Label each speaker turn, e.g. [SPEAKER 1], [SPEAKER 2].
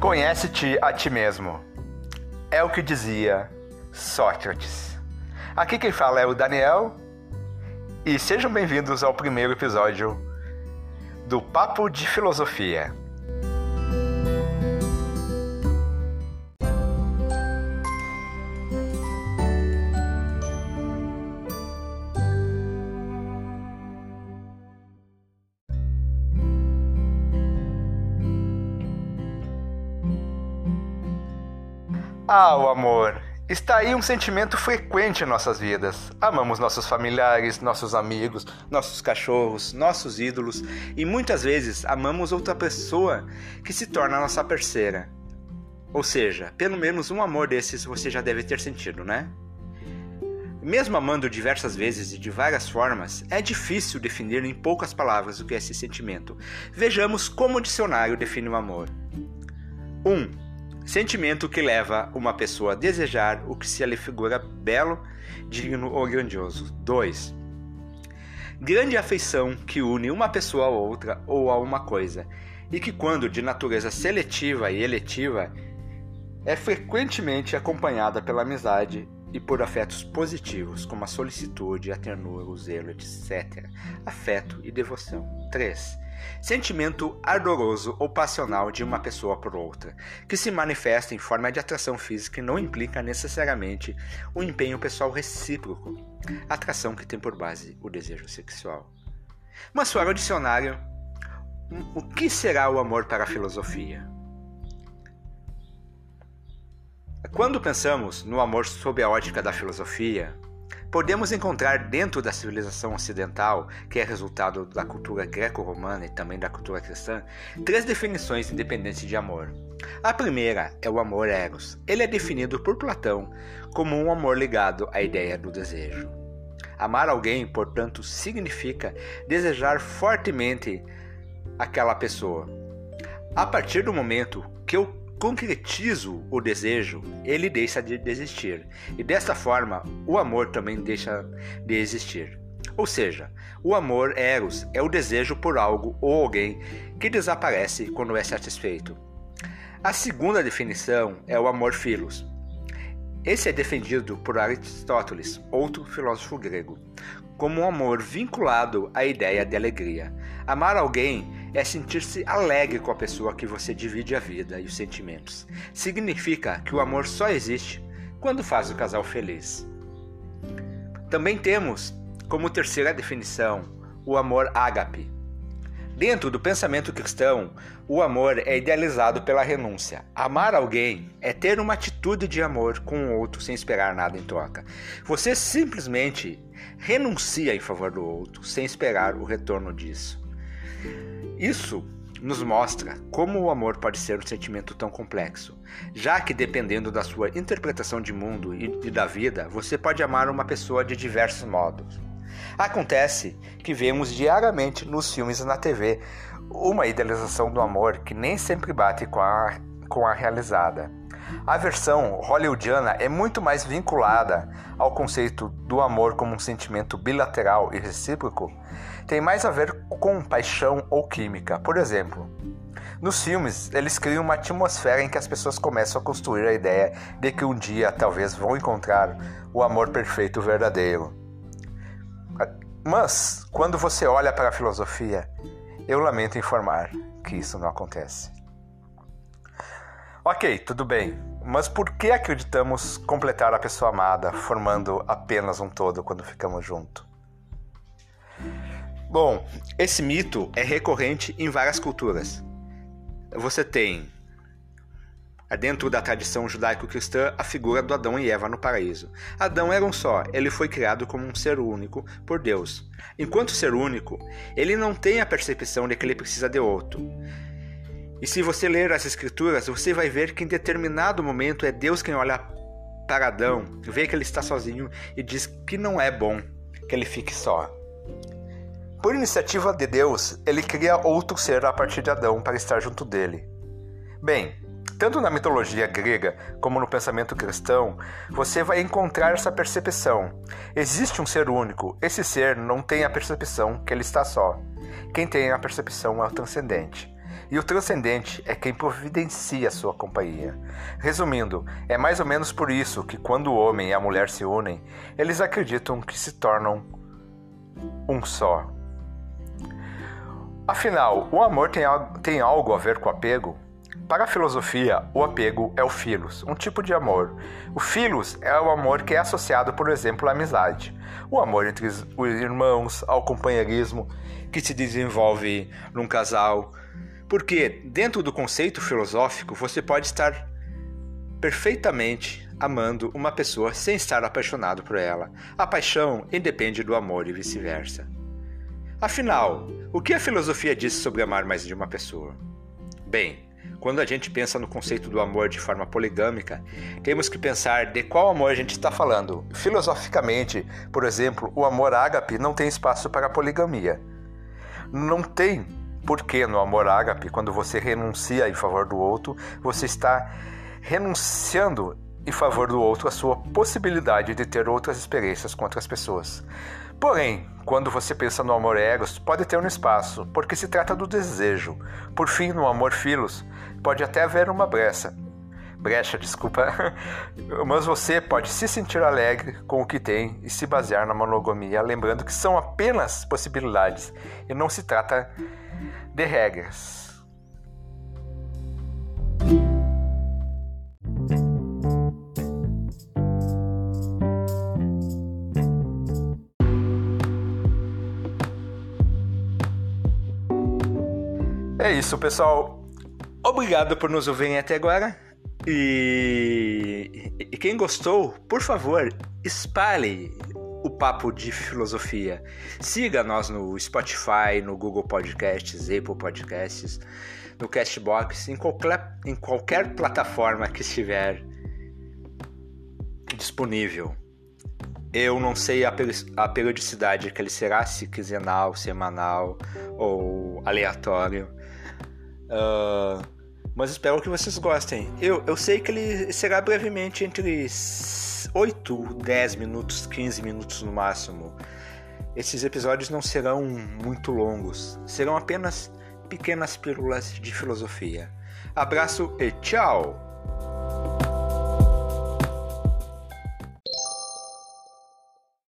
[SPEAKER 1] Conhece-te a ti mesmo. É o que dizia Sócrates. Aqui quem fala é o Daniel e sejam bem-vindos ao primeiro episódio do Papo de Filosofia. Ah, o amor. Está aí um sentimento frequente em nossas vidas. Amamos nossos familiares, nossos amigos, nossos cachorros, nossos ídolos e muitas vezes amamos outra pessoa que se torna nossa parceira. Ou seja, pelo menos um amor desses você já deve ter sentido, né? Mesmo amando diversas vezes e de várias formas, é difícil definir em poucas palavras o que é esse sentimento. Vejamos como o dicionário define o amor. 1. Um, Sentimento que leva uma pessoa a desejar o que se lhe figura belo, digno ou grandioso. 2. Grande afeição que une uma pessoa a outra ou a uma coisa, e que, quando de natureza seletiva e eletiva, é frequentemente acompanhada pela amizade e por afetos positivos, como a solicitude, a ternura, o zelo, etc. Afeto e devoção. 3 Sentimento ardoroso ou passional de uma pessoa por outra, que se manifesta em forma de atração física e não implica necessariamente um empenho pessoal recíproco, atração que tem por base o desejo sexual. Mas fora o dicionário, o que será o amor para a filosofia? Quando pensamos no amor sob a ótica da filosofia, Podemos encontrar dentro da civilização ocidental, que é resultado da cultura greco-romana e também da cultura cristã, três definições independentes de amor. A primeira é o amor eros. Ele é definido por Platão como um amor ligado à ideia do desejo. Amar alguém, portanto, significa desejar fortemente aquela pessoa. A partir do momento que eu concretizo o desejo, ele deixa de existir. E dessa forma, o amor também deixa de existir. Ou seja, o amor eros é o desejo por algo ou alguém que desaparece quando é satisfeito. A segunda definição é o amor filos. Esse é defendido por Aristóteles, outro filósofo grego, como um amor vinculado à ideia de alegria. Amar alguém é sentir-se alegre com a pessoa que você divide a vida e os sentimentos. Significa que o amor só existe quando faz o casal feliz. Também temos, como terceira definição, o amor ágape. Dentro do pensamento cristão, o amor é idealizado pela renúncia. Amar alguém é ter uma atitude de amor com o outro sem esperar nada em troca. Você simplesmente renuncia em favor do outro sem esperar o retorno disso. Isso nos mostra como o amor pode ser um sentimento tão complexo, já que dependendo da sua interpretação de mundo e da vida, você pode amar uma pessoa de diversos modos. Acontece que vemos diariamente nos filmes e na TV uma idealização do amor que nem sempre bate com a, com a realizada. A versão hollywoodiana é muito mais vinculada ao conceito do amor como um sentimento bilateral e recíproco, tem mais a ver com paixão ou química. Por exemplo, nos filmes, eles criam uma atmosfera em que as pessoas começam a construir a ideia de que um dia talvez vão encontrar o amor perfeito verdadeiro. Mas, quando você olha para a filosofia, eu lamento informar que isso não acontece. Ok, tudo bem. Mas por que acreditamos completar a pessoa amada, formando apenas um todo quando ficamos juntos? Bom, esse mito é recorrente em várias culturas. Você tem, dentro da tradição judaico-cristã, a figura do Adão e Eva no paraíso. Adão era um só, ele foi criado como um ser único por Deus. Enquanto ser único, ele não tem a percepção de que ele precisa de outro. E se você ler as escrituras, você vai ver que em determinado momento é Deus quem olha para Adão, vê que ele está sozinho e diz que não é bom que ele fique só. Por iniciativa de Deus, ele cria outro ser a partir de Adão para estar junto dele. Bem, tanto na mitologia grega como no pensamento cristão, você vai encontrar essa percepção. Existe um ser único, esse ser não tem a percepção que ele está só. Quem tem a percepção é o transcendente. E o transcendente é quem providencia sua companhia. Resumindo, é mais ou menos por isso que quando o homem e a mulher se unem, eles acreditam que se tornam um só. Afinal, o amor tem, tem algo a ver com apego? Para a filosofia, o apego é o filos, um tipo de amor. O filos é o amor que é associado, por exemplo, à amizade. O amor entre os irmãos, ao companheirismo que se desenvolve num casal. Porque, dentro do conceito filosófico, você pode estar perfeitamente amando uma pessoa sem estar apaixonado por ela. A paixão independe do amor e vice-versa. Afinal, o que a filosofia diz sobre amar mais de uma pessoa? Bem, quando a gente pensa no conceito do amor de forma poligâmica, temos que pensar de qual amor a gente está falando. Filosoficamente, por exemplo, o amor ágape não tem espaço para poligamia. Não tem porque no amor ágape, quando você renuncia em favor do outro, você está renunciando em favor do outro a sua possibilidade de ter outras experiências com outras pessoas. Porém, quando você pensa no amor eros, pode ter um espaço, porque se trata do desejo. Por fim, no amor filos, pode até haver uma brecha. Brecha, desculpa. Mas você pode se sentir alegre com o que tem e se basear na monogamia, lembrando que são apenas possibilidades e não se trata de regras. É isso, pessoal. Obrigado por nos ouvirem até agora. E, e quem gostou, por favor, espalhe o papo de filosofia. Siga nós no Spotify, no Google Podcasts, Apple Podcasts, no Castbox, em qualquer, em qualquer plataforma que estiver disponível. Eu não sei a, periodicidade que ele será, se quinzenal, semanal ou aleatório. Uh, mas espero que vocês gostem. Eu, eu sei que ele será brevemente entre 8, 10 minutos, 15 minutos no máximo. Esses episódios não serão muito longos, serão apenas pequenas pílulas de filosofia. Abraço e tchau!